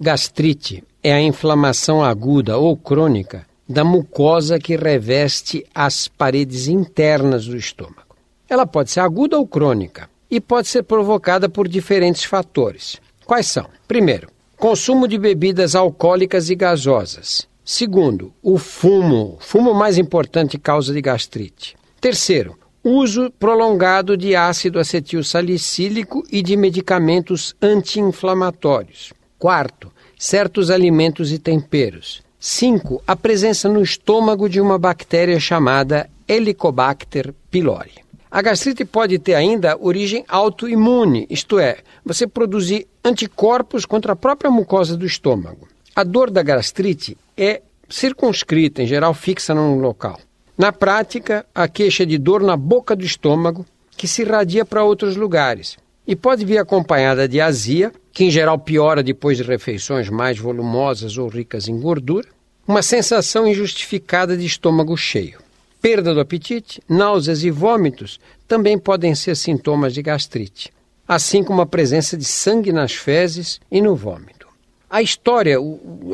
Gastrite é a inflamação aguda ou crônica da mucosa que reveste as paredes internas do estômago. Ela pode ser aguda ou crônica e pode ser provocada por diferentes fatores. Quais são? Primeiro, consumo de bebidas alcoólicas e gasosas. Segundo, o fumo, fumo mais importante causa de gastrite. Terceiro, uso prolongado de ácido acetil salicílico e de medicamentos anti-inflamatórios. Quarto, certos alimentos e temperos. Cinco, a presença no estômago de uma bactéria chamada Helicobacter pylori. A gastrite pode ter ainda origem autoimune, isto é, você produzir anticorpos contra a própria mucosa do estômago. A dor da gastrite é circunscrita, em geral fixa num local. Na prática, a queixa de dor na boca do estômago, que se irradia para outros lugares e pode vir acompanhada de azia, que em geral piora depois de refeições mais volumosas ou ricas em gordura, uma sensação injustificada de estômago cheio. Perda do apetite, náuseas e vômitos também podem ser sintomas de gastrite, assim como a presença de sangue nas fezes e no vômito. A história,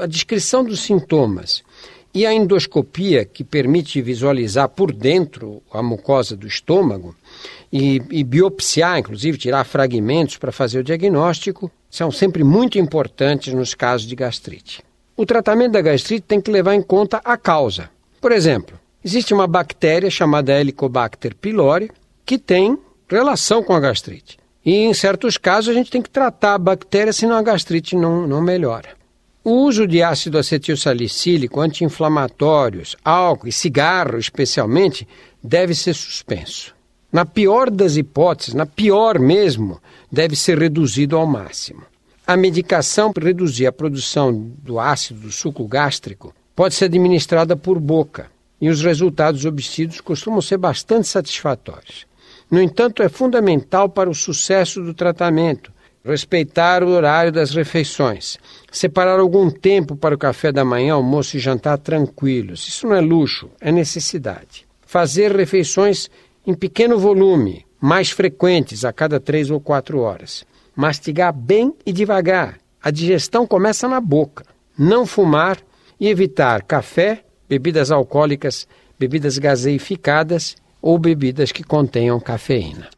a descrição dos sintomas e a endoscopia, que permite visualizar por dentro a mucosa do estômago e, e biopsiar, inclusive tirar fragmentos para fazer o diagnóstico, são sempre muito importantes nos casos de gastrite. O tratamento da gastrite tem que levar em conta a causa. Por exemplo, existe uma bactéria chamada Helicobacter pylori que tem relação com a gastrite. E em certos casos a gente tem que tratar a bactéria, senão a gastrite não, não melhora. O uso de ácido acetil salicílico, anti-inflamatórios, álcool e cigarro, especialmente, deve ser suspenso. Na pior das hipóteses, na pior mesmo, deve ser reduzido ao máximo. A medicação para reduzir a produção do ácido do suco gástrico pode ser administrada por boca e os resultados obtidos costumam ser bastante satisfatórios. No entanto, é fundamental para o sucesso do tratamento respeitar o horário das refeições, separar algum tempo para o café da manhã, almoço e jantar tranquilos. Isso não é luxo, é necessidade. Fazer refeições em pequeno volume, mais frequentes, a cada três ou quatro horas. Mastigar bem e devagar. A digestão começa na boca. Não fumar e evitar café, bebidas alcoólicas, bebidas gaseificadas ou bebidas que contenham cafeína.